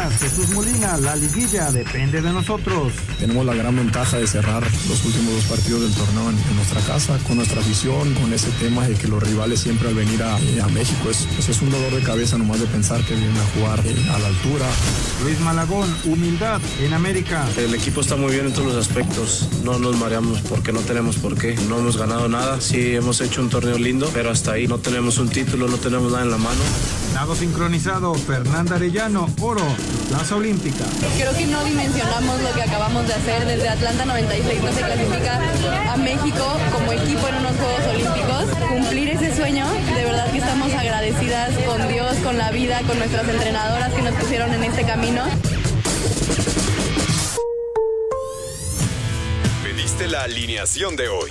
Pumas, Jesús Molina, la liguilla depende de nosotros. Tenemos la gran ventaja de cerrar los últimos dos partidos del torneo en, nuestra casa, con nuestra afición, con ese tema de que los rivales siempre al venir a, México es, pues es un dolor de cabeza nomás de pensar que vienen a jugar eh, a la altura. Luis Malagón, humildad en América. El equipo está muy bien en todos los aspectos, no nos mareamos porque no tenemos por qué, no hemos ganado nada, sí hemos hecho un torneo lindo, pero hasta ahí no tenemos un título, no tenemos nada en la mano. Lado sincronizado, Fernanda Arellano, oro, Plaza Olímpica. Creo que no dimensionamos lo que acabamos de hacer desde Atlanta 96, no se clasifica a México como equipo en unos Juegos Olímpicos. Cumplir ese sueño, de verdad que estamos agradecidas con Dios, con la vida, con nuestras entrenadoras que nos pusieron en este camino. Pediste la alineación de hoy.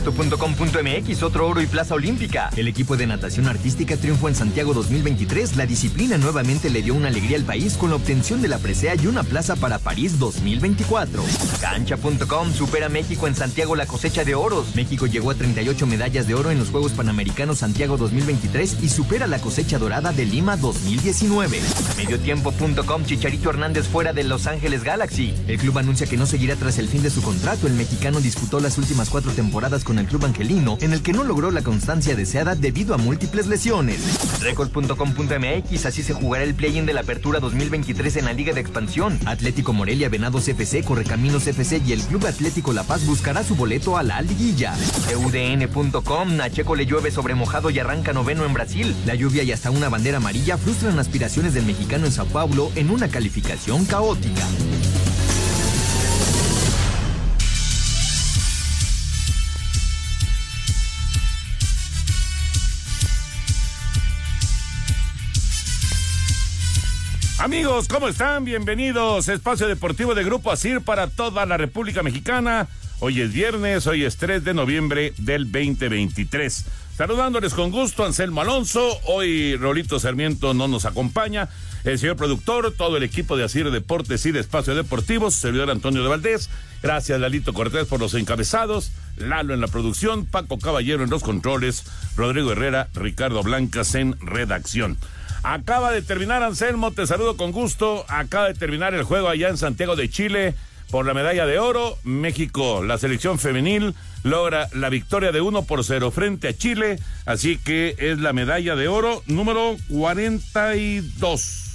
Esto.com.mx, otro oro y plaza olímpica. El equipo de natación artística triunfó en Santiago 2023. La disciplina nuevamente le dio una alegría al país con la obtención de la presea y una plaza para París 2024. Cancha.com supera México en Santiago la cosecha de oros. México llegó a 38 medallas de oro en los Juegos Panamericanos Santiago 2023 y supera la cosecha dorada de Lima 2019. Mediotiempo.com Chicharito Hernández fuera de Los Ángeles Galaxy. El club anuncia que no seguirá tras el fin de su contrato. El mexicano disputó las últimas cuatro temporadas con el club angelino, en el que no logró la constancia deseada debido a múltiples lesiones. Record.com.mx, así se jugará el play-in de la Apertura 2023 en la Liga de Expansión. Atlético Morelia, Venados FC, Correcaminos FC y el Club Atlético La Paz buscará su boleto a la liguilla. EUDN.com, Nacheco le llueve sobre mojado y arranca noveno en Brasil. La lluvia y hasta una bandera amarilla frustran aspiraciones del mexicano en Sao Paulo en una calificación caótica. Amigos, ¿cómo están? Bienvenidos. Espacio Deportivo de Grupo ASIR para toda la República Mexicana. Hoy es viernes, hoy es 3 de noviembre del 2023. Saludándoles con gusto, Anselmo Alonso. Hoy Rolito Sarmiento no nos acompaña. El señor productor, todo el equipo de Asir Deportes y de Espacio Deportivos, servidor Antonio de Valdés. Gracias, Lalito Cortés, por los encabezados. Lalo en la producción, Paco Caballero en los controles, Rodrigo Herrera, Ricardo Blancas en redacción. Acaba de terminar, Anselmo, te saludo con gusto. Acaba de terminar el juego allá en Santiago de Chile por la medalla de oro. México, la selección femenil, logra la victoria de 1 por 0 frente a Chile. Así que es la medalla de oro número 42.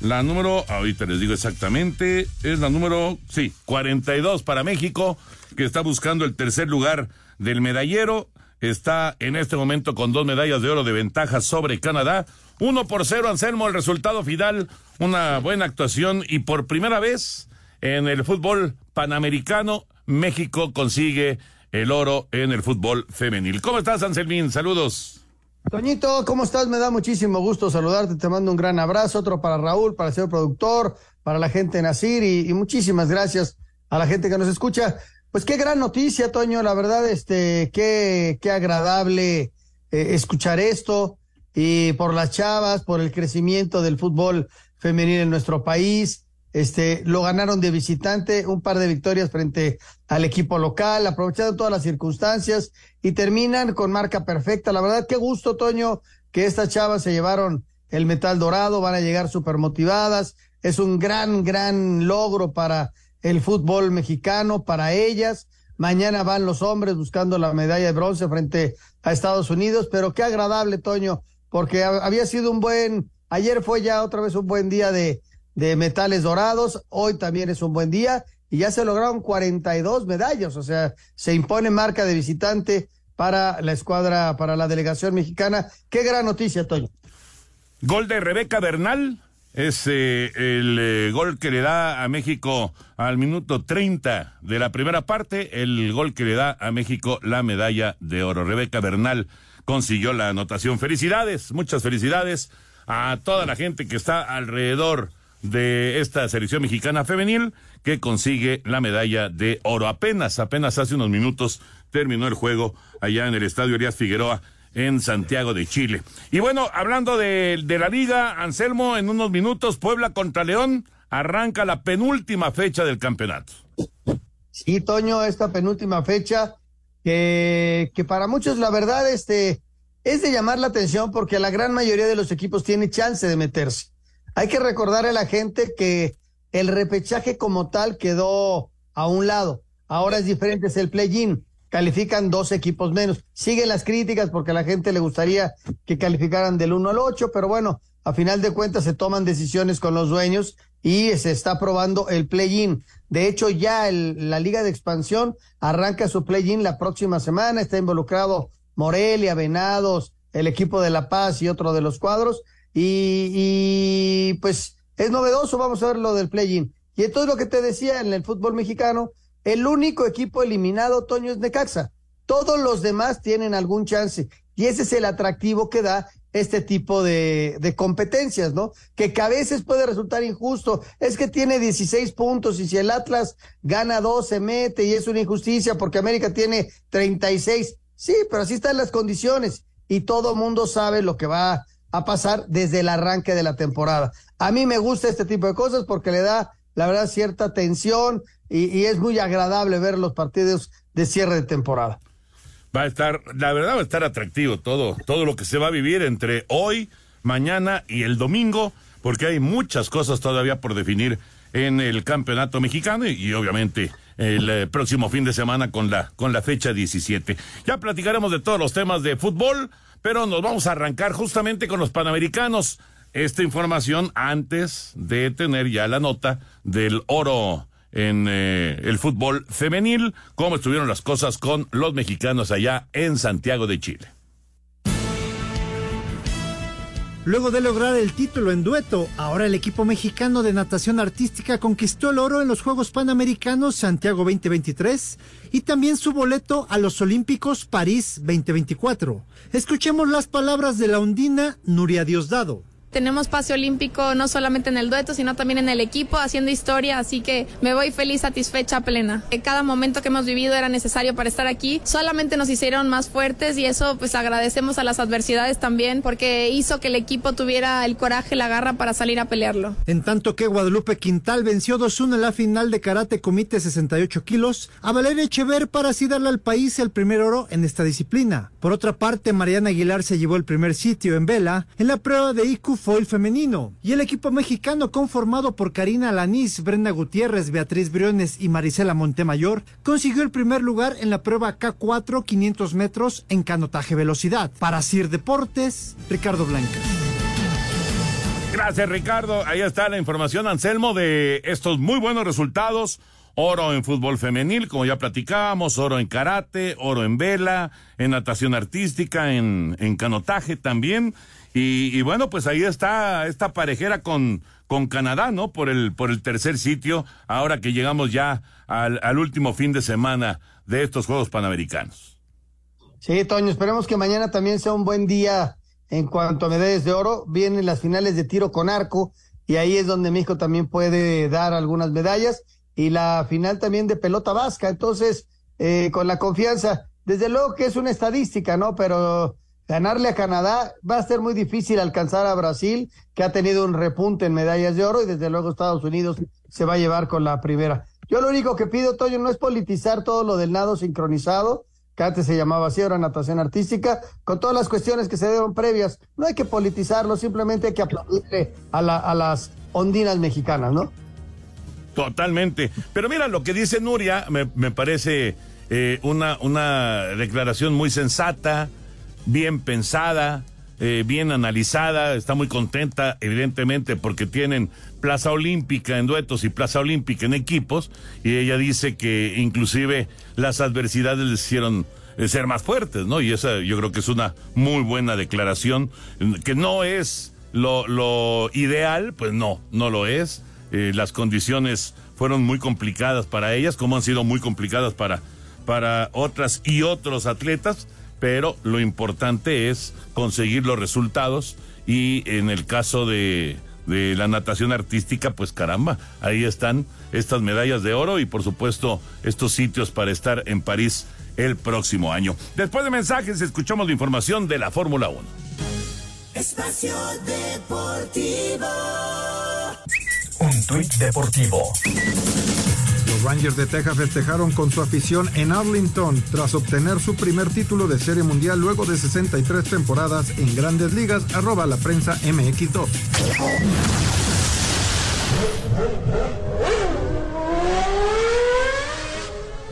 La número, ahorita les digo exactamente, es la número, sí, 42 para México, que está buscando el tercer lugar del medallero. Está en este momento con dos medallas de oro de ventaja sobre Canadá. Uno por cero, Anselmo, el resultado final, una buena actuación y por primera vez en el fútbol panamericano, México consigue el oro en el fútbol femenil. ¿Cómo estás, Anselmín? Saludos. Toñito, ¿cómo estás? Me da muchísimo gusto saludarte, te mando un gran abrazo, otro para Raúl, para el señor productor, para la gente de Nacir y, muchísimas gracias a la gente que nos escucha. Pues qué gran noticia, Toño, la verdad, este, qué, qué agradable eh, escuchar esto y por las chavas, por el crecimiento del fútbol femenil en nuestro país. Este, lo ganaron de visitante, un par de victorias frente al equipo local, aprovechando todas las circunstancias y terminan con marca perfecta. La verdad, qué gusto, Toño, que estas chavas se llevaron el metal dorado, van a llegar súper motivadas. Es un gran, gran logro para el fútbol mexicano, para ellas. Mañana van los hombres buscando la medalla de bronce frente a Estados Unidos, pero qué agradable, Toño, porque había sido un buen, ayer fue ya otra vez un buen día de, de metales dorados, hoy también es un buen día y ya se lograron 42 medallas, o sea, se impone marca de visitante para la escuadra, para la delegación mexicana. Qué gran noticia, Toño. Gol de Rebeca Bernal Es eh, el eh, gol que le da a México al minuto 30 de la primera parte, el gol que le da a México la medalla de oro. Rebeca Bernal consiguió la anotación. Felicidades, muchas felicidades a toda la gente que está alrededor de esta selección mexicana femenil que consigue la medalla de oro. Apenas, apenas hace unos minutos terminó el juego allá en el Estadio Arias Figueroa en Santiago de Chile. Y bueno, hablando de, la liga, Anselmo, en unos minutos, Puebla contra León, arranca la penúltima fecha del campeonato. Sí, Toño, esta penúltima fecha, que, que para muchos la verdad este, es de llamar la atención porque la gran mayoría de los equipos tiene chance de meterse. Hay que recordar a la gente que el repechaje como tal quedó a un lado. Ahora es diferente, es el play-in califican dos equipos menos. Siguen las críticas porque a la gente le gustaría que calificaran del 1 al 8, pero bueno, a final de cuentas se toman decisiones con los dueños y se está probando el play-in. De hecho, ya la Liga de Expansión arranca su play-in la próxima semana. Está involucrado Morelia, Venados, el equipo de La Paz y otro de los cuadros. Y, y pues es novedoso, vamos a ver lo del play-in. Y entonces lo que te decía en el fútbol mexicano, el único equipo eliminado, Toño, es Necaxa. Todos los demás tienen algún chance. Y ese es el atractivo que da este tipo de, competencias, ¿no? Que, que a veces puede resultar injusto. Es que tiene 16 puntos y si el Atlas gana dos se mete y es una injusticia porque América tiene 36. Sí, pero así están las condiciones y todo mundo sabe lo que va a pasar desde el arranque de la temporada. A mí me gusta este tipo de cosas porque le da, la verdad, cierta tensión, y, es muy agradable ver los partidos de cierre de temporada. Va a estar, la verdad va a estar atractivo todo, todo lo que se va a vivir entre hoy, mañana y el domingo, porque hay muchas cosas todavía por definir en el campeonato mexicano y, obviamente el eh, próximo fin de semana con la, con la fecha 17. Ya platicaremos de todos los temas de fútbol, pero nos vamos a arrancar justamente con los panamericanos. Esta información antes de tener ya la nota del oro en eh, el fútbol femenil, cómo estuvieron las cosas con los mexicanos allá en Santiago de Chile. Luego de lograr el título en dueto, ahora el equipo mexicano de natación artística conquistó el oro en los Juegos Panamericanos Santiago 2023 y también su boleto a los Olímpicos París 2024. Escuchemos las palabras de la ondina Nuria Diosdado tenemos pase olímpico no solamente en el dueto, sino también en el equipo, haciendo historia, así que me voy feliz, satisfecha, plena. Cada momento que hemos vivido era necesario para estar aquí, solamente nos hicieron más fuertes y eso pues agradecemos a las adversidades también porque hizo que el equipo tuviera el coraje, la garra para salir a pelearlo. En tanto que Guadalupe Quintal venció 2-1 en la final de karate comité 68 kilos a Valeria Echever para así darle al país el primer oro en esta disciplina. Por otra parte, Mariana Aguilar se llevó el primer sitio en vela en la prueba de IQ foil femenino. Y el equipo mexicano conformado por Karina Lanís, Brenda Gutiérrez, Beatriz Briones y Marisela Montemayor consiguió el primer lugar en la prueba K4 500 metros en canotaje velocidad. Para Sir Deportes, Ricardo Blanca. Gracias Ricardo. Ahí está la información, Anselmo, de estos muy buenos resultados. Oro en fútbol femenil, como ya platicábamos, oro en karate, oro en vela, en natación artística, en, en canotaje también. Y, bueno, pues ahí está esta parejera con, con Canadá, ¿no? Por el, por el tercer sitio, ahora que llegamos ya al, al último fin de semana de estos Juegos Panamericanos. Sí, Toño, esperemos que mañana también sea un buen día en cuanto a medallas de oro. Vienen las finales de tiro con arco y ahí es donde México también puede dar algunas medallas y la final también de pelota vasca. Entonces, eh, con la confianza, desde luego que es una estadística, ¿no? Pero ganarle a Canadá va a ser muy difícil alcanzar a Brasil, que ha tenido un repunte en medallas de oro y desde luego Estados Unidos se va a llevar con la primera. Yo lo único que pido, Toño, no es politizar todo lo del nado sincronizado, que antes se llamaba así, ahora natación artística, con todas las cuestiones que se dieron previas. No hay que politizarlo, simplemente hay que aplaudirle a, a las ondinas mexicanas, ¿no? Totalmente. Pero mira, lo que dice Nuria me, me parece eh, una, una declaración muy sensata, bien pensada, eh, bien analizada, está muy contenta, evidentemente, porque tienen Plaza Olímpica en duetos y Plaza Olímpica en equipos, y ella dice que inclusive las adversidades les hicieron eh, ser más fuertes, ¿no? Y esa yo creo que es una muy buena declaración, que no es lo, lo ideal, pues no, no lo es. Eh, las condiciones fueron muy complicadas para ellas, como han sido muy complicadas para, para otras y otros atletas, pero lo importante es conseguir los resultados y en el caso de, de la natación artística, pues caramba, ahí están estas medallas de oro y por supuesto estos sitios para estar en París el próximo año. Después de mensajes, escuchamos la información de la Fórmula 1. Espacio Deportivo. Un tuit deportivo. Rangers de Texas festejaron con su afición en Arlington tras obtener su primer título de Serie Mundial luego de 63 temporadas en grandes ligas, arroba la prensa MX2.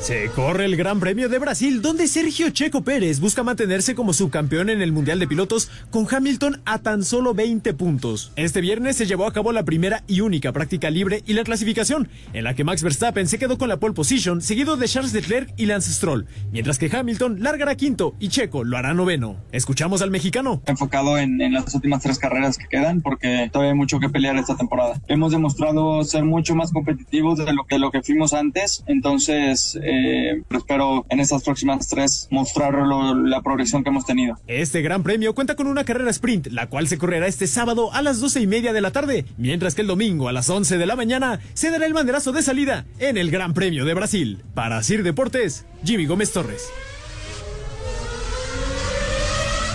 Se corre el Gran Premio de Brasil, donde Sergio Checo Pérez busca mantenerse como subcampeón en el Mundial de Pilotos con Hamilton a tan solo 20 puntos. Este viernes se llevó a cabo la primera y única práctica libre y la clasificación, en la que Max Verstappen se quedó con la pole position, seguido de Charles Leclerc y Lance Stroll, mientras que Hamilton largará quinto y Checo lo hará noveno. Escuchamos al mexicano. Enfocado en, las últimas tres carreras que quedan, porque todavía hay mucho que pelear esta temporada. Hemos demostrado ser mucho más competitivos de lo que, lo que fuimos antes, entonces eh, espero en estas próximas tres mostrar lo- la progresión que hemos tenido. Este gran premio cuenta con una carrera sprint, la cual se correrá este sábado a las doce y media de la tarde, mientras que el domingo a las 11 de la mañana se dará el banderazo de salida en el Gran Premio de Brasil. Para Sir Deportes, Jimmy Gómez Torres.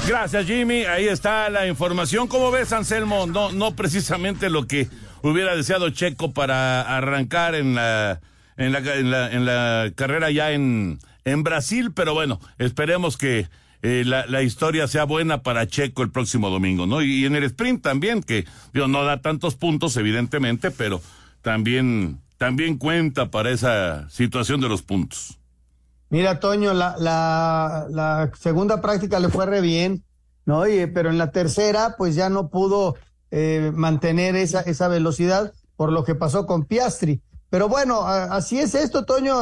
Gracias, Jimmy. Ahí está la información. ¿Cómo ves, Anselmo? No, no precisamente lo que hubiera deseado Checo para arrancar en la, en la, en la, en la carrera ya en, en Brasil, pero bueno, esperemos que eh, la, la historia sea buena para Checo el próximo domingo, ¿no? Y, en el sprint también, que digo, no da tantos puntos, evidentemente, pero también, también cuenta para esa situación de los puntos. Mira, Toño, la, la, la segunda práctica le fue re bien, ¿no? Oye, pero en la tercera, pues ya no pudo eh, mantener esa, esa velocidad por lo que pasó con Piastri. Pero bueno, así es esto, Toño.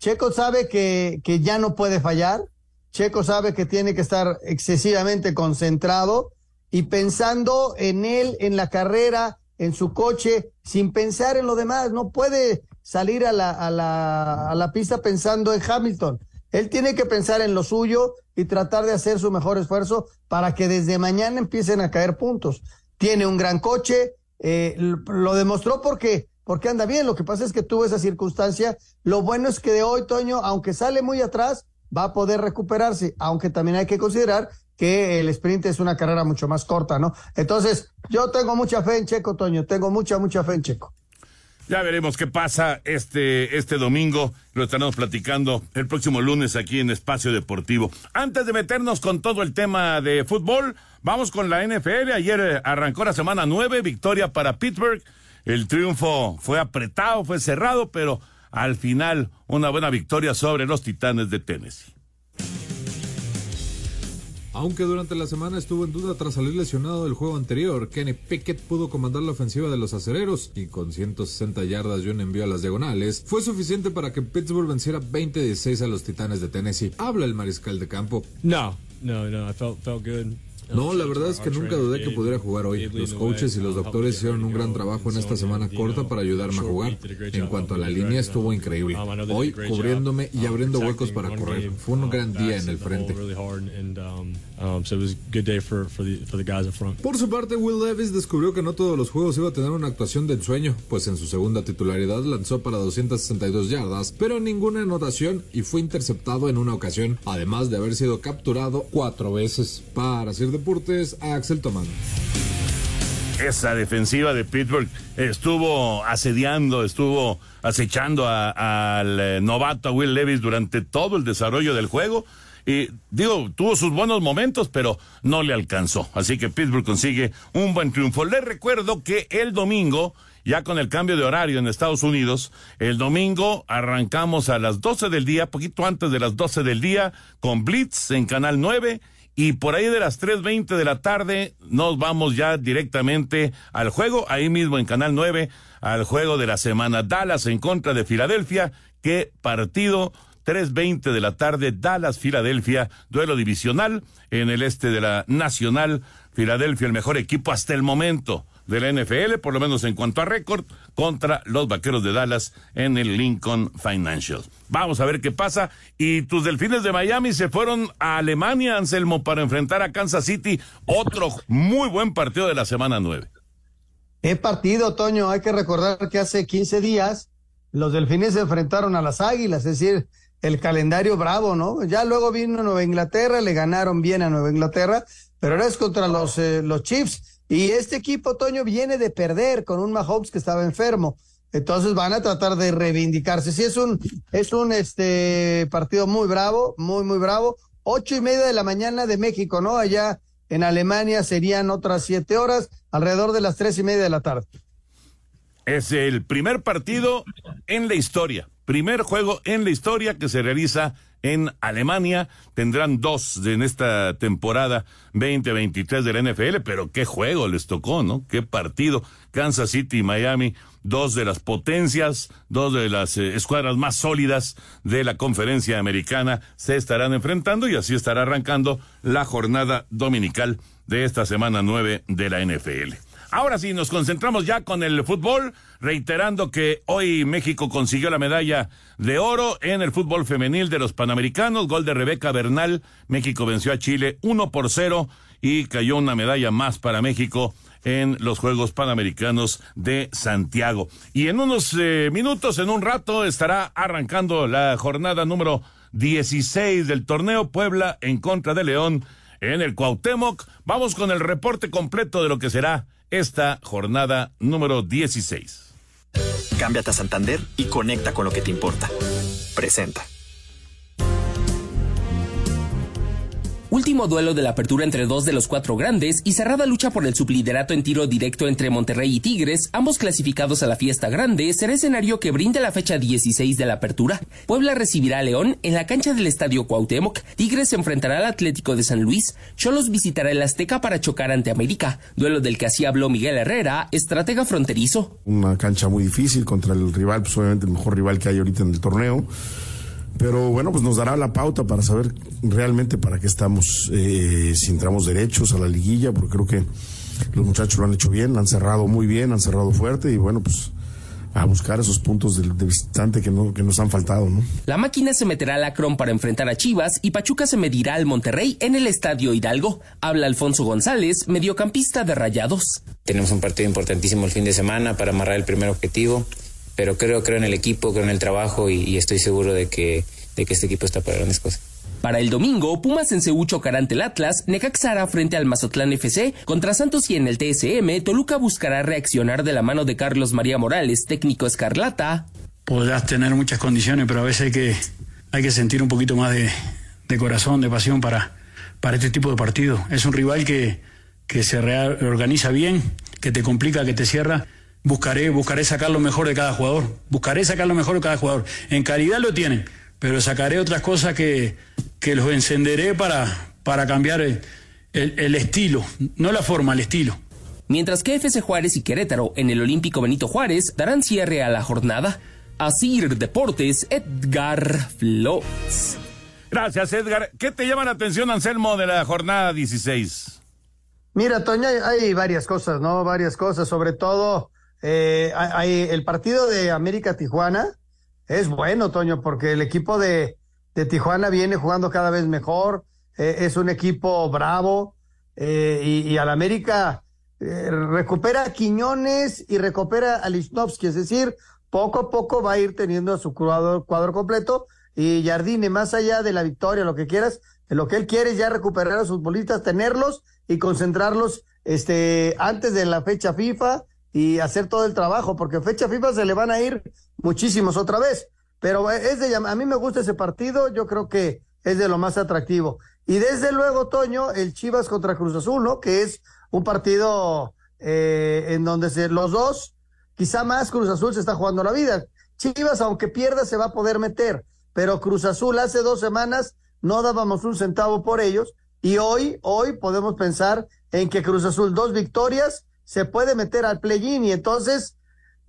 Checo sabe que, que ya no puede fallar. Checo sabe que tiene que estar excesivamente concentrado y pensando en él, en la carrera, en su coche, sin pensar en lo demás. No puede salir a la, a la, a la pista pensando en Hamilton. Él tiene que pensar en lo suyo y tratar de hacer su mejor esfuerzo para que desde mañana empiecen a caer puntos. Tiene un gran coche, eh, lo demostró porque, porque anda bien. Lo que pasa es que tuvo esa circunstancia. Lo bueno es que de hoy, Toño, aunque sale muy atrás, va a poder recuperarse, aunque también hay que considerar que el sprint es una carrera mucho más corta, ¿no? Entonces, yo tengo mucha fe en Checo, Toño, tengo mucha, mucha fe en Checo. Ya veremos qué pasa este, este domingo. Lo estaremos platicando el próximo lunes aquí en Espacio Deportivo. Antes de meternos con todo el tema de fútbol, vamos con la NFL. Ayer eh, arrancó la semana nueve, victoria para Pittsburgh. El triunfo fue apretado, fue cerrado, pero al final una buena victoria sobre los Titanes de Tennessee. Aunque durante la semana estuvo en duda tras salir lesionado del juego anterior, Kenny Pickett pudo comandar la ofensiva de los acereros y con 160 yardas y un envío a las diagonales fue suficiente para que Pittsburgh venciera 20-16 a los Titanes de Tennessee. Habla el mariscal de campo. No, no, no. I felt felt good. No, la verdad es que nunca dudé que pudiera jugar hoy. Los coaches y los doctores hicieron un gran trabajo en esta semana corta para ayudarme a jugar. En cuanto a la línea, estuvo increíble. Hoy, cubriéndome y abriendo huecos para correr. Fue un gran día en el frente. Por su parte, Will Levis descubrió que no todos los juegos iba a tener una actuación de ensueño, pues en su segunda titularidad lanzó para 262 yardas, pero ninguna anotación y fue interceptado en una ocasión, además de haber sido capturado cuatro veces. Para Sir Deportes, Axel Tomán. Esa defensiva de Pittsburgh estuvo asediando, estuvo acechando a- al eh, novato a Will Levis durante todo el desarrollo del juego. Y digo, tuvo sus buenos momentos, pero no le alcanzó. Así que Pittsburgh consigue un buen triunfo. Les recuerdo que el domingo, ya con el cambio de horario en Estados Unidos, el domingo arrancamos a las 12 del día, poquito antes de las 12 del día, con Blitz en Canal 9. Y por ahí de las 3.20 de la tarde nos vamos ya directamente al juego, ahí mismo en Canal 9, al juego de la semana. Dallas en contra de Filadelfia. Qué partido 3.20 de la tarde, Dallas, Filadelfia, duelo divisional en el este de la Nacional. Filadelfia, el mejor equipo hasta el momento de la NFL, por lo menos en cuanto a récord, contra los Vaqueros de Dallas en el Lincoln Financial. Vamos a ver qué pasa. Y tus Delfines de Miami se fueron a Alemania, Anselmo, para enfrentar a Kansas City. Otro muy buen partido de la semana 9. Qué partido, Toño. Hay que recordar que hace 15 días los Delfines se enfrentaron a las Águilas, es decir, el calendario bravo, ¿no? Ya luego vino Nueva Inglaterra, le ganaron bien a Nueva Inglaterra, pero ahora es contra los, eh, los Chiefs y este equipo, Toño, viene de perder con un Mahomes que estaba enfermo. Entonces van a tratar de reivindicarse. Sí, es un, es un este partido muy bravo, muy, muy bravo. Ocho y media de la mañana de México, ¿no? Allá en Alemania serían otras siete horas, alrededor de las tres y media de la tarde. Es el primer partido en la historia, primer juego en la historia que se realiza en Alemania. Tendrán dos en esta temporada 2023 de la NFL, pero qué juego les tocó, ¿no? Qué partido. Kansas City y Miami, dos de las potencias, dos de las eh, escuadras más sólidas de la conferencia americana se estarán enfrentando y así estará arrancando la jornada dominical de esta semana nueve de la NFL. Ahora sí, nos concentramos ya con el fútbol, reiterando que hoy México consiguió la medalla de oro en el fútbol femenil de los Panamericanos, gol de Rebeca Bernal, México venció a Chile 1 por 0 y cayó una medalla más para México en los Juegos Panamericanos de Santiago. Y en unos eh, minutos, en un rato, estará arrancando la jornada número 16 del torneo Puebla en contra de León en el Cuauhtémoc. Vamos con el reporte completo de lo que será esta jornada número 16. Cámbiate a Santander y conecta con lo que te importa. Presenta. Último duelo de la apertura entre dos de los cuatro grandes y cerrada lucha por el subliderato en tiro directo entre Monterrey y Tigres, ambos clasificados a la fiesta grande, será escenario que brinda la fecha 16 de la apertura. Puebla recibirá a León en la cancha del Estadio Cuauhtémoc, Tigres se enfrentará al Atlético de San Luis, Cholos visitará el Azteca para chocar ante América, duelo del que así habló Miguel Herrera, estratega fronterizo. Una cancha muy difícil contra el rival, pues obviamente el mejor rival que hay ahorita en el torneo pero bueno, pues nos dará la pauta para saber realmente para qué estamos, eh, si entramos derechos a la liguilla, porque creo que los muchachos lo han hecho bien, han cerrado muy bien, han cerrado fuerte y bueno, pues a buscar esos puntos de, visitante que, no, que nos han faltado, ¿no? La máquina se meterá al Acron para enfrentar a Chivas y Pachuca se medirá al Monterrey en el Estadio Hidalgo. Habla Alfonso González, mediocampista de Rayados. Tenemos un partido importantísimo el fin de semana para amarrar el primer objetivo pero creo, creo en el equipo, creo en el trabajo y, estoy seguro de que, de que este equipo está para grandes cosas. Para el domingo, Pumas en Ceú chocará ante el Atlas, Necaxara frente al Mazatlán FC, contra Santos y en el TSM, Toluca buscará reaccionar de la mano de Carlos María Morales, técnico escarlata. Podrás tener muchas condiciones, pero a veces hay que, hay que sentir un poquito más de, de corazón, de pasión para, para este tipo de partido. Es un rival que, que se reorganiza bien, que te complica, que te cierra buscaré, buscaré sacar lo mejor de cada jugador. Buscaré sacar lo mejor de cada jugador. En calidad lo tienen, pero sacaré otras cosas que, que los encenderé para, para cambiar el, el, estilo, no la forma, el estilo. Mientras que FC Juárez y Querétaro en el Olímpico Benito Juárez darán cierre a la jornada. Asir Deportes, Edgar Flores. Gracias, Edgar. ¿Qué te llama la atención, Anselmo, de la jornada 16? Mira, Toña, hay varias cosas, ¿no? Varias cosas, sobre todo eh, el partido de América Tijuana es bueno, Toño, porque el equipo de, Tijuana viene jugando cada vez mejor. Eh, es un equipo bravo eh, y, al América eh, recupera a Quiñones y recupera a Lichnowsky, es decir, poco a poco va a ir teniendo a su cuadro, cuadro completo y Jardine, más allá de la victoria, lo que quieras, lo que él quiere es ya recuperar a sus bolistas, tenerlos y concentrarlos este, antes de la fecha FIFA y hacer todo el trabajo, porque fecha FIFA se le van a ir muchísimos otra vez. Pero es de, a mí me gusta ese partido, yo creo que es de lo más atractivo. Y desde luego, Toño, el Chivas contra Cruz Azul, ¿no? Que es un partido eh, en donde se, los dos, quizá más Cruz Azul se está jugando la vida. Chivas, aunque pierda, se va a poder meter. Pero Cruz Azul hace dos semanas no dábamos un centavo por ellos. Y hoy, hoy podemos pensar en que Cruz Azul, dos victorias, se puede meter al play-in y entonces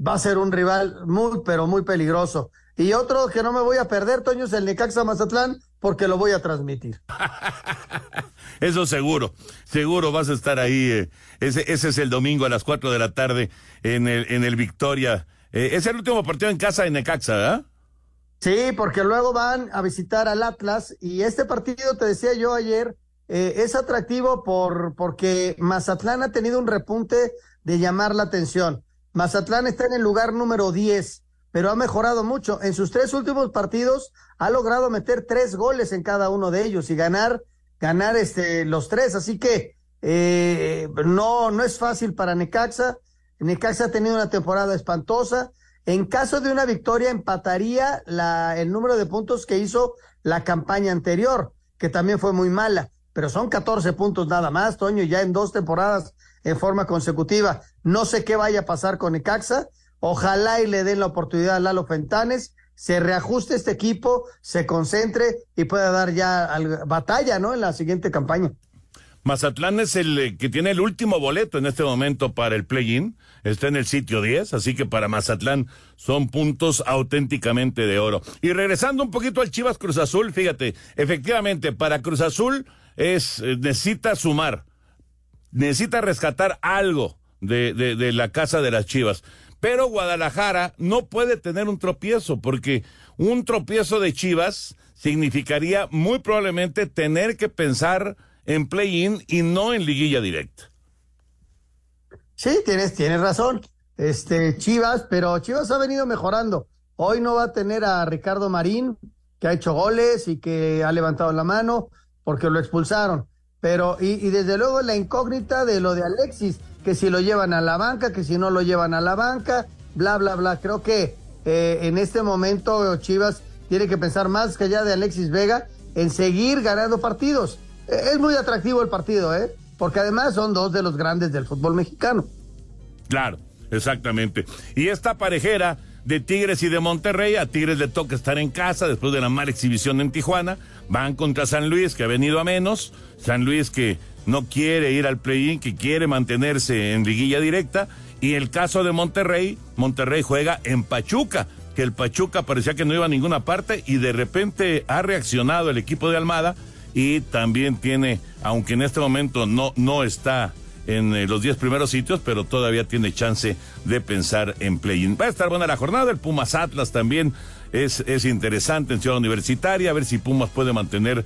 va a ser un rival muy, pero muy peligroso. Y otro que no me voy a perder, Toño, es el Necaxa Mazatlán, porque lo voy a transmitir. Eso seguro, seguro vas a estar ahí. eh. Ese, ese es el domingo a las 4 de la tarde en el, en el Victoria. Eh, es el último partido en casa de Necaxa, ¿verdad? Sí, porque luego van a visitar al Atlas y este partido, te decía yo ayer, eh, es atractivo por porque Mazatlán ha tenido un repunte de llamar la atención. Mazatlán está en el lugar número 10, pero ha mejorado mucho. En sus tres últimos partidos ha logrado meter tres goles en cada uno de ellos y ganar, ganar este, los tres. Así que eh, no, no es fácil para Necaxa. Necaxa ha tenido una temporada espantosa. En caso de una victoria, empataría la, el número de puntos que hizo la campaña anterior, que también fue muy mala. Pero son 14 puntos nada más, Toño, ya en dos temporadas en forma consecutiva. No sé qué vaya a pasar con Necaxa. Ojalá y le den la oportunidad a Lalo Fentanes, se reajuste este equipo, se concentre y pueda dar ya al- batalla, ¿no? En la siguiente campaña. Mazatlán es el eh, que tiene el último boleto en este momento para el play-in. Está en el sitio 10, así que para Mazatlán son puntos auténticamente de oro. Y regresando un poquito al Chivas Cruz Azul, fíjate, efectivamente, para Cruz Azul es, eh, necesita sumar, necesita rescatar algo de, de, de la casa de las Chivas. Pero Guadalajara no puede tener un tropiezo, porque un tropiezo de Chivas significaría muy probablemente tener que pensar en play-in y no en liguilla directa. Sí, tienes, tienes razón. Este, Chivas, pero Chivas ha venido mejorando. Hoy no va a tener a Ricardo Marín, que ha hecho goles y que ha levantado la mano porque lo expulsaron. Pero, y, desde luego la incógnita de lo de Alexis, que si lo llevan a la banca, que si no lo llevan a la banca, bla, bla, bla. Creo que eh, en este momento Chivas tiene que pensar más que allá de Alexis Vega en seguir ganando partidos. Eh, es muy atractivo el partido, ¿eh? Porque además son dos de los grandes del fútbol mexicano. Claro, exactamente. Y esta parejera de Tigres y de Monterrey, a Tigres le toca estar en casa después de la mala exhibición en Tijuana, van contra San Luis que ha venido a menos, San Luis que no quiere ir al play-in, que quiere mantenerse en liguilla directa, y el caso de Monterrey, Monterrey juega en Pachuca, que el Pachuca parecía que no iba a ninguna parte y de repente ha reaccionado el equipo de Almada y también tiene, aunque en este momento no, no está en eh, los 10 primeros sitios, pero todavía tiene chance de pensar en play-in. Va a estar buena la jornada, el Pumas Atlas también es, es interesante en Ciudad Universitaria, a ver si Pumas puede mantener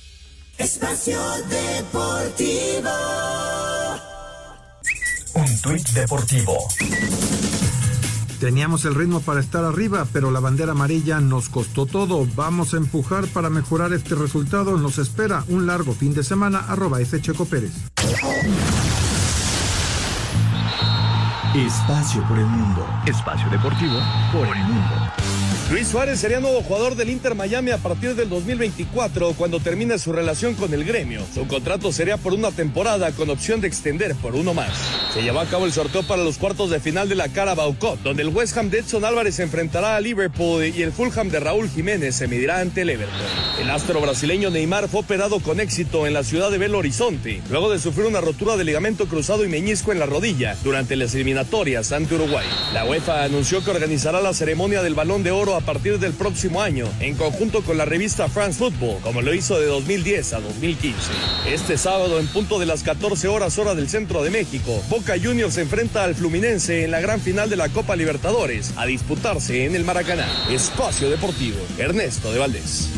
Espacio Deportivo. Un tuit deportivo. Teníamos el ritmo para estar arriba, pero la bandera amarilla nos costó todo. Vamos a empujar para mejorar este resultado. Nos espera un largo fin de semana. Arroba ese Checo Pérez. Espacio por el mundo. Espacio deportivo por el mundo. Luis Suárez sería nuevo jugador del Inter Miami a partir del 2024 cuando termine su relación con el gremio. Su contrato sería por una temporada con opción de extender por uno más. Se llevó a cabo el sorteo para los cuartos de final de la Carabao Cup, donde el West Ham de Edson Álvarez se enfrentará a Liverpool y el Fulham de Raúl Jiménez se medirá ante el Everton. El astro brasileño Neymar fue operado con éxito en la ciudad de Belo Horizonte, luego de sufrir una rotura de ligamento cruzado y meñisco en la rodilla durante las eliminatorias ante Uruguay. La UEFA anunció que organizará la ceremonia del Balón de Oro a partir del próximo año, en conjunto con la revista France Football, como lo hizo de 2010 a 2015. Este sábado, en punto de las 14 horas hora del centro de México, Boca Juniors se enfrenta al Fluminense en la gran final de la Copa Libertadores, a disputarse en el Maracaná. Espacio Deportivo, Ernesto de Valdés.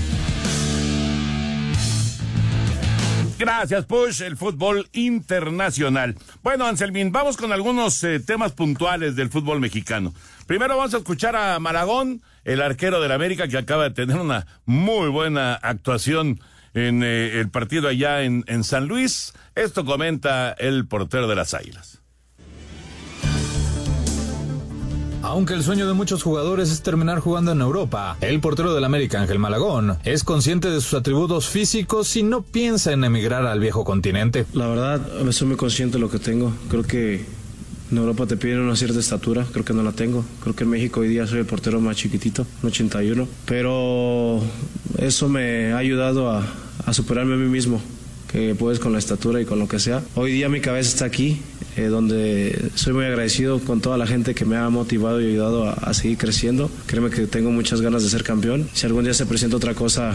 Gracias, Push, el fútbol internacional. Bueno, Anselmín, vamos con algunos eh, temas puntuales del fútbol mexicano. Primero vamos a escuchar a Maragón, el arquero del América, que acaba de tener una muy buena actuación en eh, el partido allá en, en San Luis. Esto comenta el portero de las Águilas. Aunque el sueño de muchos jugadores es terminar jugando en Europa, el portero del América, Ángel Malagón, es consciente de sus atributos físicos y no piensa en emigrar al viejo continente. La verdad, soy muy consciente de lo que tengo. Creo que en Europa te piden una cierta estatura, creo que no la tengo. Creo que en México hoy día soy el portero más chiquitito, un 81. Pero eso me ha ayudado a, a superarme a mí mismo que puedes con la estatura y con lo que sea. Hoy día mi cabeza está aquí, eh, donde soy muy agradecido con toda la gente que me ha motivado y ayudado a, seguir creciendo. Créeme que tengo muchas ganas de ser campeón. Si algún día se presenta otra cosa,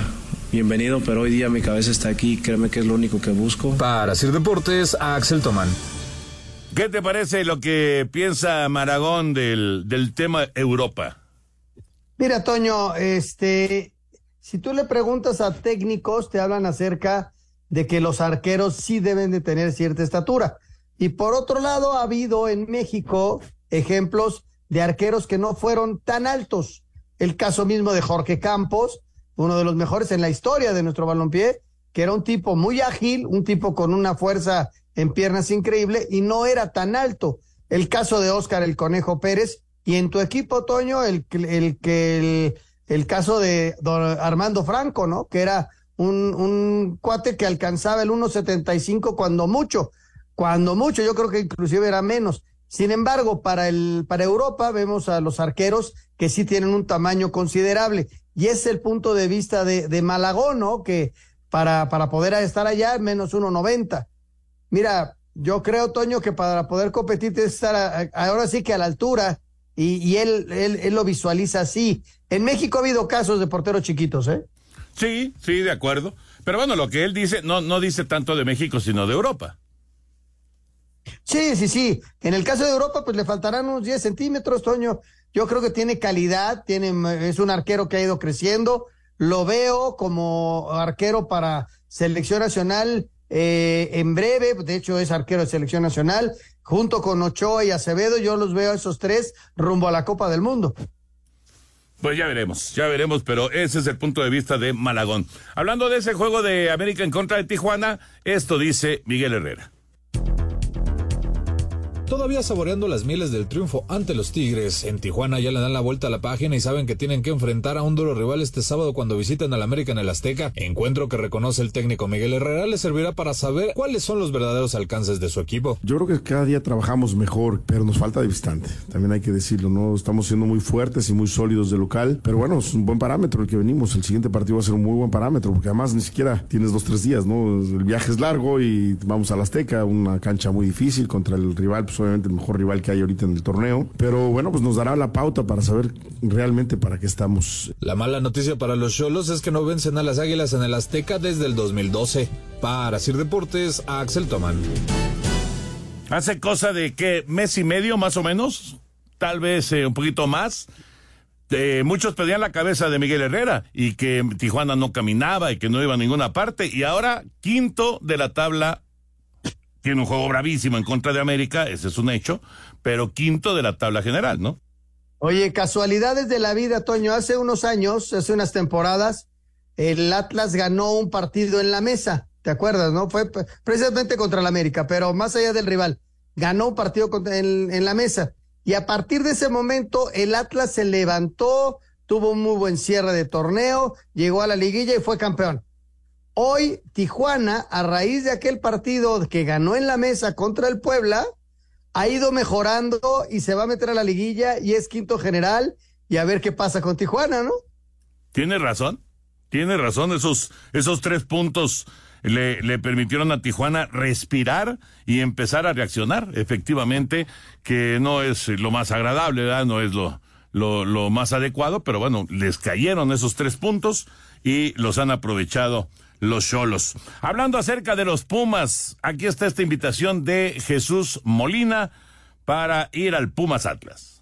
bienvenido, pero hoy día mi cabeza está aquí, créeme que es lo único que busco. Para Sir Deportes, Axel Tomán. ¿Qué te parece lo que piensa Maragón del, del tema Europa? Mira, Toño, este, si tú le preguntas a técnicos, te hablan acerca de que los arqueros sí deben de tener cierta estatura. Y por otro lado, ha habido en México ejemplos de arqueros que no fueron tan altos. El caso mismo de Jorge Campos, uno de los mejores en la historia de nuestro balompié, que era un tipo muy ágil, un tipo con una fuerza en piernas increíble y no era tan alto. El caso de Oscar el Conejo Pérez y en tu equipo, Toño, el, el, el, el caso de Armando Franco, ¿no? Que era un, un cuate que alcanzaba el 1.75 cuando mucho, cuando mucho, yo creo que inclusive era menos. Sin embargo, para, el, para Europa vemos a los arqueros que sí tienen un tamaño considerable. Y es el punto de vista de, de Malagón, ¿no? Que para, para poder estar allá, menos 1.90. Mira, yo creo, Toño, que para poder competir tienes que estar ahora sí que a la altura. Y, y él, él, él lo visualiza así. En México ha habido casos de porteros chiquitos, ¿eh? Sí, sí, de acuerdo. Pero bueno, lo que él dice no, no dice tanto de México, sino de Europa. Sí, sí, sí. En el caso de Europa, pues le faltarán unos 10 centímetros, Toño. Yo creo que tiene calidad, tiene, es un arquero que ha ido creciendo. Lo veo como arquero para selección nacional eh, en breve. De hecho, es arquero de selección nacional. Junto con Ochoa y Acevedo, yo los veo a esos tres rumbo a la Copa del Mundo. Pues ya veremos, ya veremos, pero ese es el punto de vista de Malagón. Hablando de ese juego de América en contra de Tijuana, esto dice Miguel Herrera. Todavía saboreando las mieles del triunfo ante los Tigres, en Tijuana ya le dan la vuelta a la página y saben que tienen que enfrentar a un duro rival este sábado cuando visiten al América en el Azteca. Encuentro que reconoce el técnico Miguel Herrera le servirá para saber cuáles son los verdaderos alcances de su equipo. Yo creo que cada día trabajamos mejor, pero nos falta de distante. También hay que decirlo, ¿no? Estamos siendo muy fuertes y muy sólidos de local, pero bueno, es un buen parámetro el que venimos. El siguiente partido va a ser un muy buen parámetro, porque además ni siquiera tienes dos, tres días, ¿no? El viaje es largo y vamos al Azteca, una cancha muy difícil contra el rival, pues obviamente el mejor rival que hay ahorita en el torneo. Pero bueno, pues nos dará la pauta para saber realmente para qué estamos. La mala noticia para los Cholos es que no vencen a las Águilas en el Azteca desde el 2012. Para Sir Deportes, Axel Tomán. Hace cosa de que mes y medio más o menos, tal vez eh, un poquito más. Eh, muchos pedían la cabeza de Miguel Herrera y que Tijuana no caminaba y que no iba a ninguna parte. Y ahora, quinto de la tabla tiene un juego bravísimo en contra de América, ese es un hecho, pero quinto de la tabla general, ¿no? Oye, casualidades de la vida, Toño. Hace unos años, hace unas temporadas, el Atlas ganó un partido en la mesa, ¿te acuerdas, no? Fue precisamente contra el América, pero más allá del rival, ganó un partido en, en la mesa. Y a partir de ese momento, el Atlas se levantó, tuvo un muy buen cierre de torneo, llegó a la liguilla y fue campeón. Hoy Tijuana, a raíz de aquel partido que ganó en la mesa contra el Puebla, ha ido mejorando y se va a meter a la liguilla y es quinto general y a ver qué pasa con Tijuana, ¿no? Tiene razón, tiene razón, esos, esos tres puntos le, le, permitieron a Tijuana respirar y empezar a reaccionar, efectivamente, que no es lo más agradable, ¿verdad? no es lo, lo, lo más adecuado, pero bueno, les cayeron esos tres puntos y los han aprovechado los Cholos. Hablando acerca de los Pumas, aquí está esta invitación de Jesús Molina para ir al Pumas Atlas.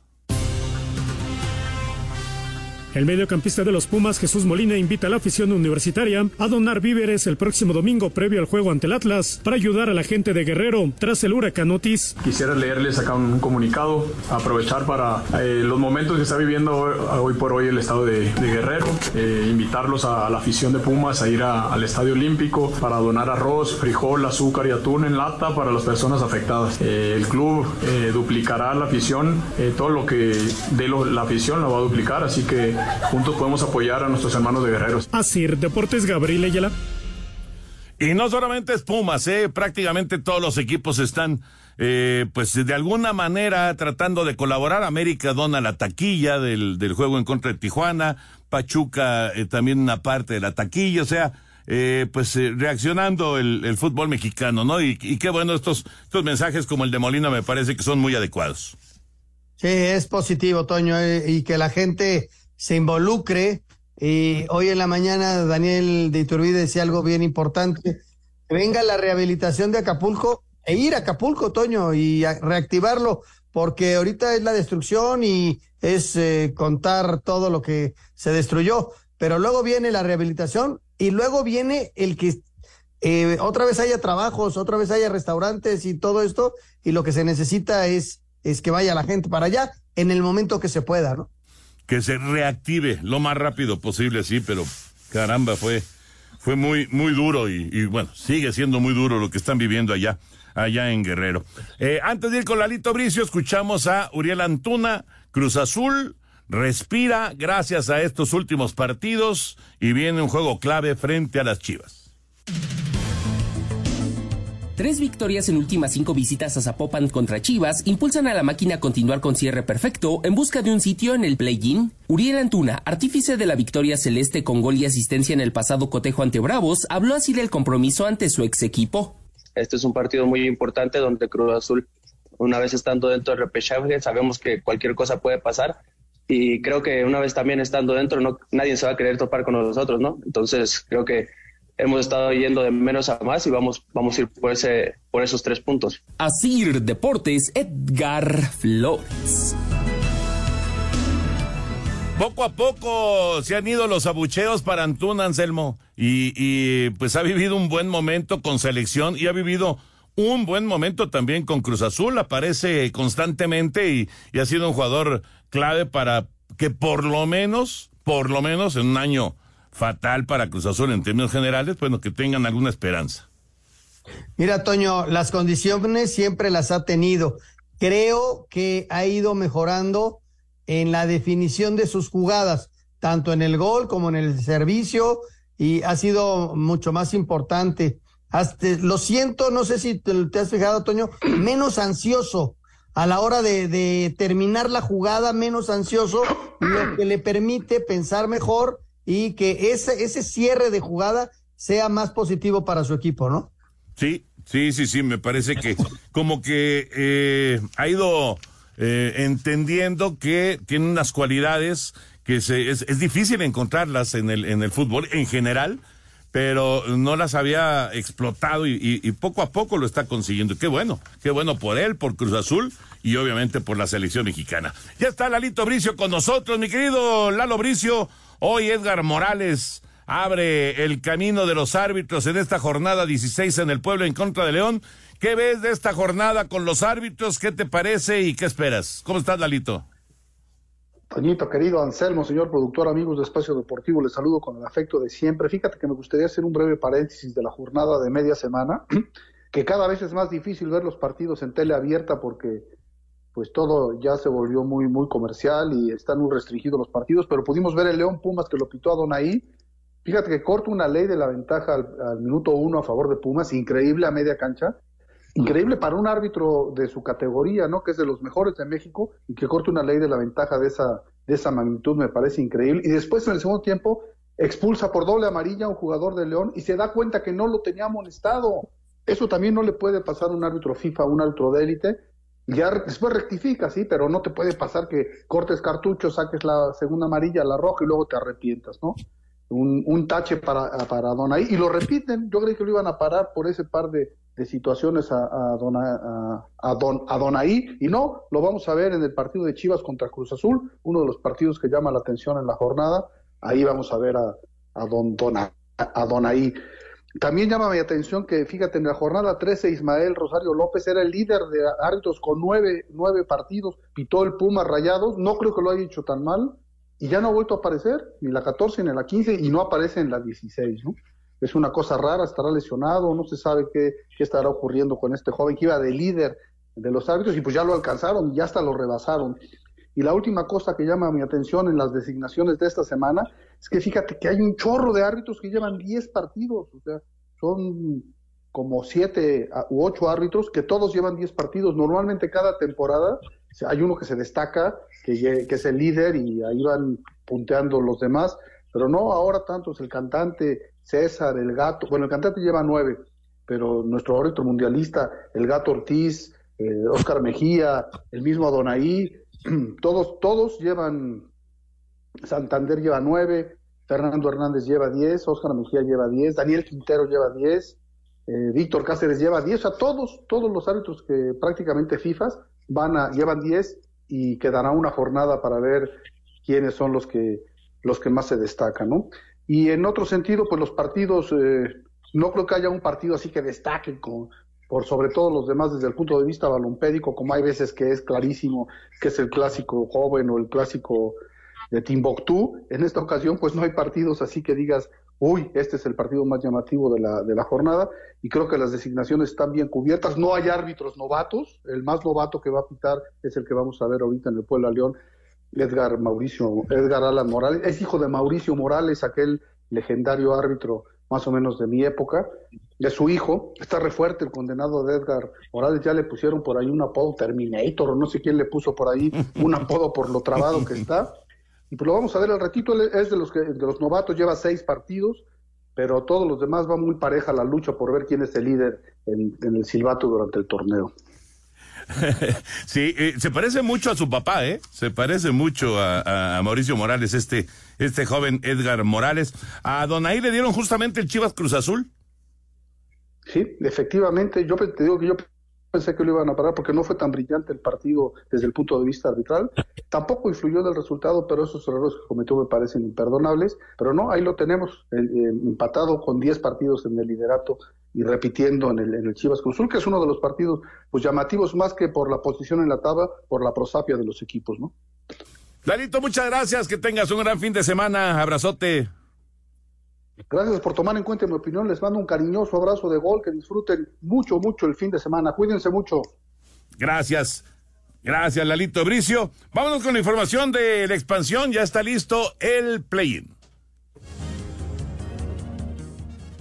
El mediocampista de los Pumas, Jesús Molina, invita a la afición universitaria a donar víveres el próximo domingo previo al juego ante el Atlas para ayudar a la gente de Guerrero tras el huracán Otis. Quisiera leerles acá un comunicado, aprovechar para eh, los momentos que está viviendo hoy por hoy el estado de, Guerrero, eh, invitarlos a, la afición de Pumas a ir al Estadio Olímpico para donar arroz, frijol, azúcar y atún en lata para las personas afectadas. Eh, el club duplicará la afición, todo lo que dé la afición lo va a duplicar, así que juntos podemos apoyar a nuestros hermanos de Guerreros. Así, Deportes Gabriel Ayala. Y no solamente es Pumas, ¿eh? prácticamente todos los equipos están, eh, pues de alguna manera tratando de colaborar. América dona la taquilla del, del juego en contra de Tijuana, Pachuca eh, también una parte de la taquilla, o sea, eh, pues eh, reaccionando el, el, fútbol mexicano, ¿no? Y, y, qué bueno, estos, estos mensajes como el de Molina me parece que son muy adecuados. Sí, es positivo, Toño, y que la gente se involucre y hoy en la mañana Daniel de Iturbide decía algo bien importante. venga la rehabilitación de Acapulco e ir a Acapulco, Toño, y reactivarlo, porque ahorita es la destrucción y es eh, contar todo lo que se destruyó. Pero luego viene la rehabilitación y luego viene el que eh, otra vez haya trabajos, otra vez haya restaurantes y todo esto, y lo que se necesita es, es que vaya la gente para allá en el momento que se pueda, ¿no? Que se reactive lo más rápido posible, sí, pero caramba, fue, fue muy, muy duro y, bueno, sigue siendo muy duro lo que están viviendo allá, allá en Guerrero. Eh, antes de ir con Lalito Bricio, escuchamos a Uriel Antuna, Cruz Azul, respira gracias a estos últimos partidos y viene un juego clave frente a las Chivas. Tres victorias en últimas cinco visitas a Zapopan contra Chivas impulsan a la máquina a continuar con cierre perfecto en busca de un sitio en el play-in. Uriel Antuna, artífice de la victoria celeste con gol y asistencia en el pasado cotejo ante Bravos, habló así del compromiso ante su ex equipo. Este es un partido muy importante donde Cruz Azul, una vez estando dentro del repechaje, sabemos que cualquier cosa puede pasar y creo que una vez también estando dentro, no, nadie se va a querer topar con nosotros, ¿no? Entonces creo que hemos estado yendo de menos a más y vamos, vamos a ir por, ese, por esos tres puntos. Asir Deportes, Edgar Flores. Poco a poco se han ido los abucheos para Antuna Anselmo y, y pues ha vivido un buen momento con selección y ha vivido un buen momento también con Cruz Azul, aparece constantemente y, y, ha sido un jugador clave para que por lo menos, por lo menos en un año fatal para Cruz Azul en términos generales, bueno, que tengan alguna esperanza. Mira, Toño, las condiciones siempre las ha tenido. Creo que ha ido mejorando en la definición de sus jugadas, tanto en el gol como en el servicio, y ha sido mucho más importante. Hasta, lo siento, no sé si te, has fijado, Toño, menos ansioso a la hora de, de terminar la jugada, menos ansioso, lo que le permite pensar mejor y que ese, ese cierre de jugada sea más positivo para su equipo, ¿no? Sí, sí, sí, sí, me parece que como que eh, ha ido eh, entendiendo que tiene unas cualidades que se, es, es, difícil encontrarlas en el, en el fútbol en general, pero no las había explotado y, y, poco a poco lo está consiguiendo. Qué bueno, qué bueno por él, por Cruz Azul y obviamente por la selección mexicana. Ya está Lalito Bricio con nosotros, mi querido Lalo Bricio. Hoy Edgar Morales abre el camino de los árbitros en esta jornada 16 en el pueblo en contra de León. ¿Qué ves de esta jornada con los árbitros? ¿Qué te parece y qué esperas? ¿Cómo estás, Lalito? Toñito, querido Anselmo, señor productor, amigos de Espacio Deportivo, les saludo con el afecto de siempre. Fíjate que me gustaría hacer un breve paréntesis de la jornada de media semana, que cada vez es más difícil ver los partidos en tele abierta porque pues todo ya se volvió muy, muy comercial y están muy restringidos los partidos, pero pudimos ver el León Pumas que lo pitó a Donaí. Fíjate que corta una ley de la ventaja al, minuto uno a favor de Pumas, increíble a media cancha, increíble para un árbitro de su categoría, ¿no? Que es de los mejores de México y que corte una ley de la ventaja de esa, de esa magnitud me parece increíble. Y después en el segundo tiempo expulsa por doble amarilla a un jugador de León y se da cuenta que no lo tenía amonestado. Eso también no le puede pasar a un árbitro FIFA, a un árbitro de élite, ya después rectifica, sí, pero no te puede pasar que cortes cartucho, saques la segunda amarilla, la roja y luego te arrepientas, ¿no? Un, un tache para, para Donaí. Y lo repiten, yo creí que lo iban a parar por ese par de, de situaciones a, a, don, a, a, don, a Donaí, y no, lo vamos a ver en el partido de Chivas contra Cruz Azul, uno de los partidos que llama la atención en la jornada, ahí vamos a ver a, a don, Dona, a Donaí. También llama mi atención que, fíjate, en la jornada 13 Ismael Rosario López era el líder de árbitros con nueve, nueve partidos, pitó el Puma Rayados, no creo que lo haya hecho tan mal, y ya no ha vuelto a aparecer, ni la 14 ni la 15, y no aparece en la 16, ¿no? Es una cosa rara, estará lesionado, no se sabe qué, qué estará ocurriendo con este joven que iba de líder de los árbitros y pues ya lo alcanzaron, ya hasta lo rebasaron. Y la última cosa que llama mi atención en las designaciones de esta semana es que fíjate que hay un chorro de árbitros que llevan 10 partidos, o sea, son como 7 u 8 árbitros que todos llevan 10 partidos. Normalmente cada temporada hay uno que se destaca, que, que es el líder y ahí van punteando los demás, pero no ahora tanto, es el cantante César, el gato, bueno, el cantante lleva 9, pero nuestro árbitro mundialista, el gato Ortiz, eh, Oscar Mejía, el mismo Adonai, todos, todos llevan, Santander lleva 9, Fernando Hernández lleva 10, Oscar Mejía lleva 10, Daniel Quintero lleva 10, eh, Víctor Cáceres lleva 10, o sea, todos, todos los árbitros que prácticamente FIFAs van a, llevan 10 y quedará una jornada para ver quiénes son los que, los que más se destacan, ¿no? Y en otro sentido, pues los partidos, eh, no creo que haya un partido así que destaque con, por sobre todo los demás desde el punto de vista balompédico, como hay veces que es clarísimo que es el clásico joven o el clásico de Timbuktu. En esta ocasión, pues no hay partidos así que digas, uy, este es el partido más llamativo de la, de la jornada, y creo que las designaciones están bien cubiertas. No hay árbitros novatos, el más novato que va a pitar es el que vamos a ver ahorita en el Puebla León, Edgar Mauricio, Edgar Alan Morales, es hijo de Mauricio Morales, aquel legendario árbitro más o menos de mi época, de su hijo, está re fuerte el condenado de Edgar Morales, ya le pusieron por ahí un apodo Terminator, o no sé quién le puso por ahí un apodo por lo trabado que está, y pues lo vamos a ver al ratito, es de los, que, de los novatos, lleva seis partidos, pero todos los demás va muy pareja la lucha por ver quién es el líder en, en el silbato durante el torneo. sí, eh, se parece mucho a su papá, ¿eh? Se parece mucho a, a, Mauricio Morales, este, este joven Edgar Morales. ¿A Donaí le dieron justamente el Chivas Cruz Azul? Sí, efectivamente. Yo te digo que yo pensé que lo iban a parar porque no fue tan brillante el partido desde el punto de vista arbitral. Tampoco influyó en el resultado, pero esos errores que cometió me parecen imperdonables. Pero no, ahí lo tenemos, eh, eh, empatado con 10 partidos en el liderato y repitiendo en el, en el Chivas Cruzul, que es uno de los partidos pues llamativos más que por la posición en la tabla, por la prosapia de los equipos, ¿no? Lalito, muchas gracias, que tengas un gran fin de semana, abrazote. Gracias por tomar en cuenta mi opinión, les mando un cariñoso abrazo de gol, que disfruten mucho, mucho el fin de semana, cuídense mucho. Gracias. Gracias, Lalito Bricio. Vámonos con la información de la expansión. Ya está listo el play-in.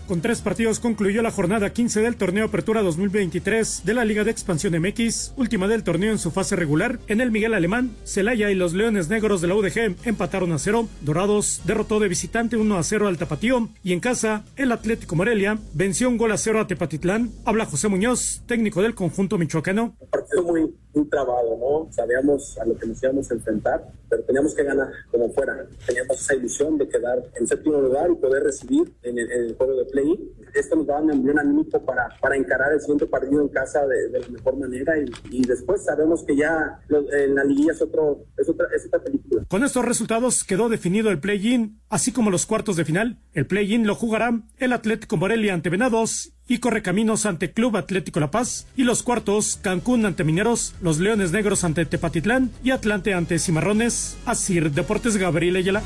Con tres partidos concluyó la jornada 15 del torneo Apertura 2023 de la Liga de Expansión MX, última del torneo en su fase regular. En el Miguel Alemán, Celaya y los Leones Negros de la UDG empataron a cero. Dorados derrotó de visitante 1 a 0 al Tapatío. Y en casa, el Atlético Morelia venció un gol a cero a Tepatitlán. Habla José Muñoz, técnico del conjunto michoacano. Un partido muy, muy trabado, ¿no? Sabíamos a lo que nos íbamos a enfrentar, pero teníamos que ganar como fuera. Teníamos esa ilusión de quedar en séptimo lugar y poder recibir en el, en el juego de play. Esto nos da un envío anímico para, para encarar el siguiente partido en casa de, de la mejor manera y, y, después sabemos que ya lo, en la liguilla es, otro, es, otra, es otra película. Con estos resultados quedó definido el play-in, así como los cuartos de final. El play-in lo jugará el Atlético Morelia ante Venados y Correcaminos ante Club Atlético La Paz y los cuartos Cancún ante Mineros, los Leones Negros ante Tepatitlán y Atlante ante Cimarrones. Asir Deportes Gabriel Ayala.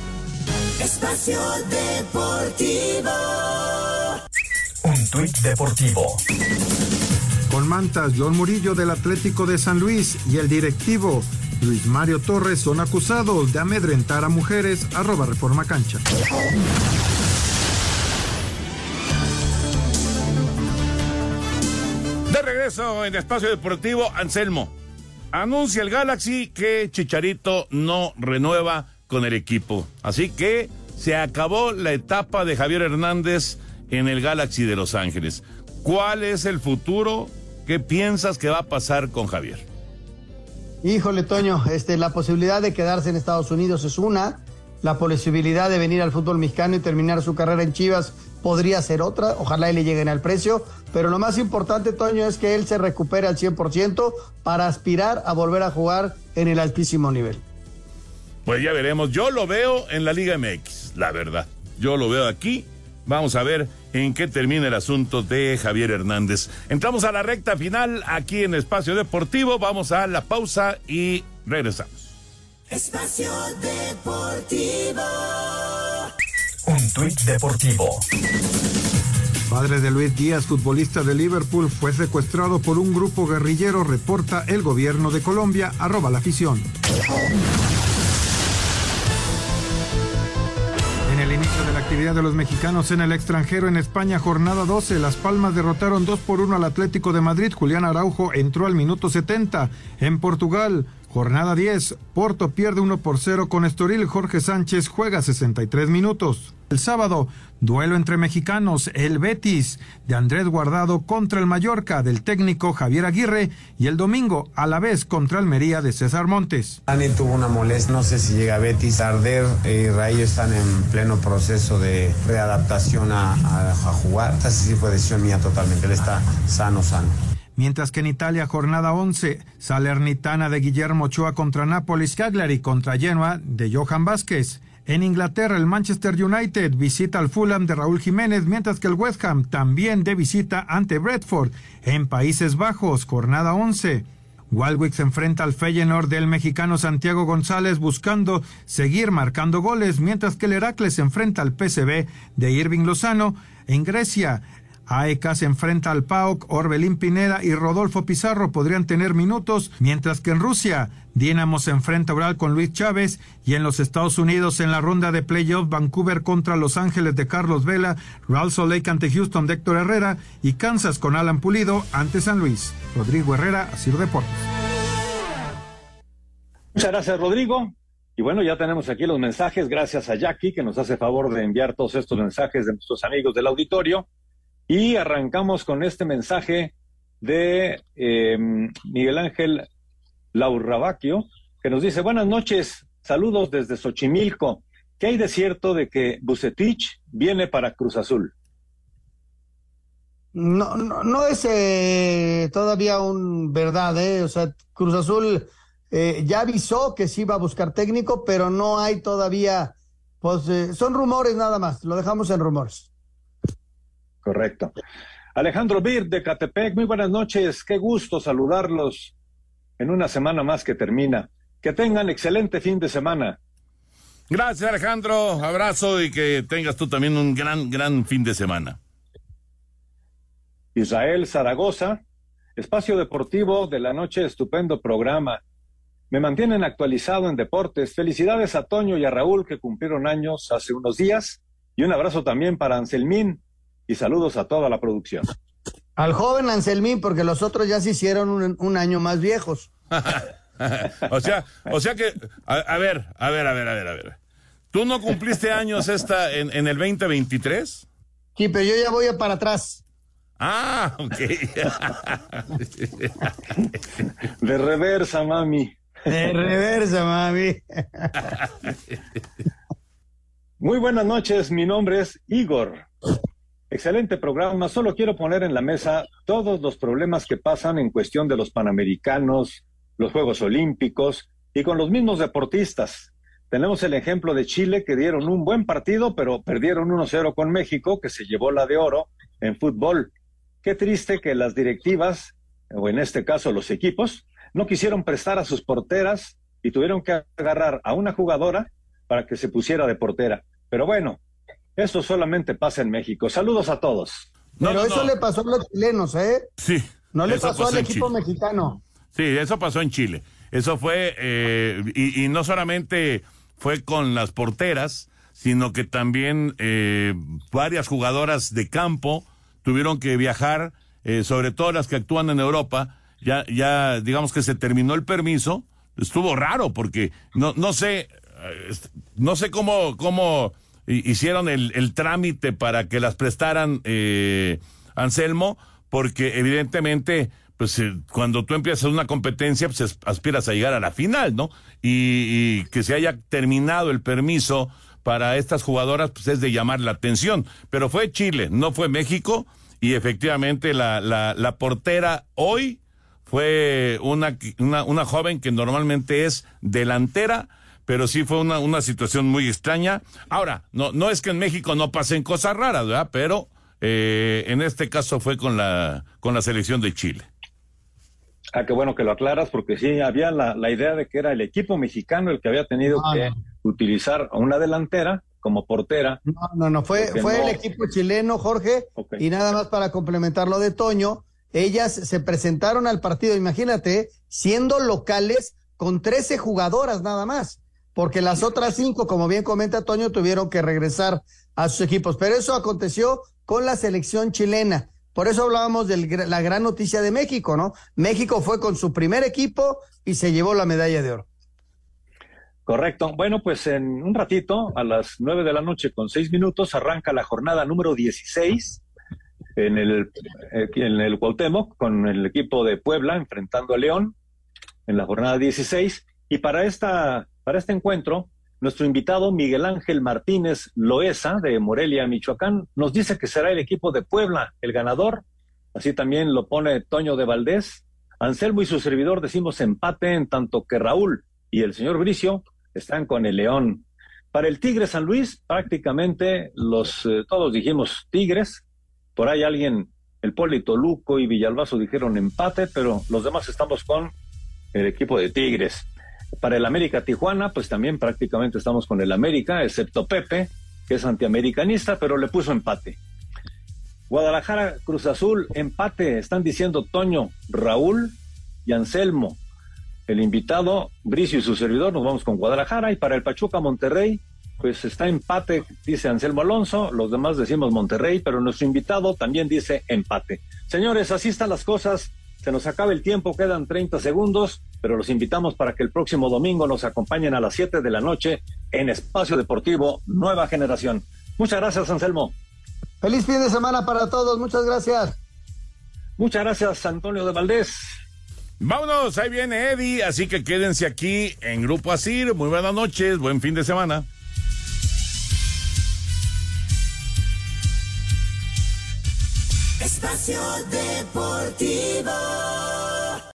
Espacio Deportivo. Un tuit deportivo. Con mantas, John Murillo del Atlético de San Luis y el directivo Luis Mario Torres son acusados de amedrentar a mujeres, arroba reforma cancha. De regreso en Espacio Deportivo, Anselmo. Anuncia el Galaxy que Chicharito no renueva con el equipo. Así que se acabó la etapa de Javier Hernández en el Galaxy de Los Ángeles. ¿Cuál es el futuro? ¿Qué piensas que va a pasar con Javier? Híjole, Toño, este, la posibilidad de quedarse en Estados Unidos es una, la posibilidad de venir al fútbol mexicano y terminar su carrera en Chivas podría ser otra, ojalá y le lleguen al precio, pero lo más importante, Toño, es que él se recupere al 100% para aspirar a volver a jugar en el altísimo nivel. Pues ya veremos, yo lo veo en la Liga MX, la verdad, yo lo veo aquí, vamos a ver en qué termina el asunto de Javier Hernández. Entramos a la recta final aquí en Espacio Deportivo, vamos a la pausa y regresamos. Espacio Deportivo. Un tuit deportivo. Padre de Luis Díaz, futbolista de Liverpool, fue secuestrado por un grupo guerrillero, reporta el gobierno de Colombia, arroba la afición. Actividad de los mexicanos en el extranjero en España, jornada 12, Las Palmas derrotaron 2 por 1 al Atlético de Madrid. Julián Araujo entró al minuto 70. En Portugal, jornada 10, Porto pierde 1 por 0 con Estoril. Jorge Sánchez juega 63 minutos. El sábado, duelo entre mexicanos, el Betis de Andrés Guardado contra el Mallorca del técnico Javier Aguirre y el domingo a la vez contra Almería de César Montes. Dani tuvo una molestia, no sé si llega a Betis a arder, eh, Rayo están en pleno proceso de readaptación a, a, a jugar, esta sí fue decisión mía totalmente, él está sano, sano. Mientras que en Italia, jornada 11, Salernitana de Guillermo Ochoa contra Nápoles, Cagliari contra Genoa de Johan Vázquez. En Inglaterra, el Manchester United visita al Fulham de Raúl Jiménez, mientras que el West Ham también de visita ante Bradford. En Países Bajos, jornada 11. Walwick se enfrenta al Feyenoord del mexicano Santiago González buscando seguir marcando goles, mientras que el Heracles se enfrenta al PSV de Irving Lozano. En Grecia, AEK se enfrenta al PAOK, Orbelín Pineda y Rodolfo Pizarro podrían tener minutos, mientras que en Rusia, Dinamo se enfrenta oral con Luis Chávez y en los Estados Unidos en la ronda de playoff Vancouver contra Los Ángeles de Carlos Vela, Real Salt Lake ante Houston de Héctor Herrera y Kansas con Alan Pulido ante San Luis. Rodrigo Herrera, Asir Deportes. Muchas gracias, Rodrigo. Y bueno, ya tenemos aquí los mensajes, gracias a Jackie, que nos hace favor de enviar todos estos mensajes de nuestros amigos del auditorio. Y arrancamos con este mensaje de eh, Miguel Ángel Laurrabaquio, que nos dice, buenas noches, saludos desde Xochimilco. ¿Qué hay de cierto de que Bucetich viene para Cruz Azul? No, no, es eh, todavía un verdad, ¿eh? O sea, Cruz Azul eh, ya avisó que sí iba a buscar técnico, pero no hay todavía, pues eh, son rumores nada más, lo dejamos en rumores. Correcto. Alejandro Bir de Catepec, muy buenas noches, qué gusto saludarlos en una semana más que termina. Que tengan excelente fin de semana. Gracias Alejandro, abrazo y que tengas tú también un gran, gran fin de semana. Israel Zaragoza, espacio deportivo de la noche, estupendo programa. Me mantienen actualizado en deportes. Felicidades a Toño y a Raúl que cumplieron años hace unos días. Y un abrazo también para Anselmín y saludos a toda la producción. Al joven Anselmín, porque los otros ya se hicieron un, un año más viejos. o sea, o sea que, a, a, ver, a ver, a ver, a ver, a ver. ¿Tú no cumpliste años esta en, en el 2023? Sí, pero yo ya voy para atrás. Ah, ok. De reversa, mami. De reversa, mami. Muy buenas noches, mi nombre es Igor. Excelente programa. Solo quiero poner en la mesa todos los problemas que pasan en cuestión de los Panamericanos, los Juegos Olímpicos y con los mismos deportistas. Tenemos el ejemplo de Chile que dieron un buen partido, pero perdieron 1-0 con México, que se llevó la de oro en fútbol. Qué triste que las directivas, o en este caso los equipos, no quisieron prestar a sus porteras y tuvieron que agarrar a una jugadora para que se pusiera de portera. Pero bueno, eso solamente pasa en México. Saludos a todos. Pero no, no, eso no. le pasó a los chilenos, ¿eh? Sí. No le pasó, pasó al equipo Chile. mexicano. Sí, eso pasó en Chile. Eso fue, eh, y, y, no solamente fue con las porteras, sino que también eh, varias jugadoras de campo tuvieron que viajar, eh, sobre todo las que actúan en Europa. Ya, ya, digamos que se terminó el permiso. Estuvo raro porque no, no sé, no sé cómo, cómo hicieron el, trámite para que las prestaran eh, Anselmo, porque evidentemente, pues eh, cuando tú empiezas una competencia, pues aspiras a llegar a la final, ¿no? Y, que se haya terminado el permiso para estas jugadoras pues es de llamar la atención. Pero fue Chile, no fue México, y efectivamente la, la, la portera hoy fue una, una joven que normalmente es delantera, pero sí fue una, una situación muy extraña. Ahora, no, no es que en México no pasen cosas raras, ¿verdad? Pero eh, en este caso fue con la, con la selección de Chile. Ah, qué bueno que lo aclaras, porque sí, había la, la idea de que era el equipo mexicano el que había tenido Ah, que no. utilizar a una delantera como portera. No, no, no, fue, fue no- el equipo chileno, Jorge, y nada más para complementar lo de Toño, ellas se presentaron al partido, imagínate, siendo locales con 13 jugadoras nada más, porque las otras cinco, como bien comenta Toño, tuvieron que regresar a sus equipos, pero eso aconteció con la selección chilena. Por eso hablábamos de la gran noticia de México, ¿no? México fue con su primer equipo y se llevó la medalla de oro. Correcto. Bueno, pues en un ratito, a las nueve de la noche con seis minutos, arranca la jornada número 16 en el, eh, en el Cuauhtémoc con el equipo de Puebla enfrentando a León en la jornada 16. Y para, esta, para este encuentro, nuestro invitado Miguel Ángel Martínez Loesa de Morelia, Michoacán, nos dice que será el equipo de Puebla el ganador. Así también lo pone Toño de Valdés. Anselmo y su servidor decimos empate en tanto que Raúl y el señor Bricio están con el León. Para el Tigre San Luis, prácticamente los eh, todos dijimos Tigres. Por ahí alguien, el Polito Luco y Villalbazo dijeron empate, pero los demás estamos con el equipo de Tigres. Para el América Tijuana, pues también prácticamente estamos con el América, excepto Pepe, que es antiamericanista, pero le puso empate. Guadalajara, Cruz Azul, empate, están diciendo Toño, Raúl y Anselmo. El invitado, Bricio y su servidor, nos vamos con Guadalajara. Y para el Pachuca Monterrey, pues está empate, dice Anselmo Alonso. Los demás decimos Monterrey, pero nuestro invitado también dice empate. Señores, así están las cosas. Se nos acaba el tiempo, quedan 30 segundos, pero los invitamos para que el próximo domingo nos acompañen a las 7 de la noche en Espacio Deportivo Nueva Generación. Muchas gracias, Anselmo. Feliz fin de semana para todos, muchas gracias. Muchas gracias, Antonio de Valdés. Vámonos, ahí viene Eddie, así que quédense aquí en Grupo Asir. Muy buenas noches, buen fin de semana. Espacio Deportivo.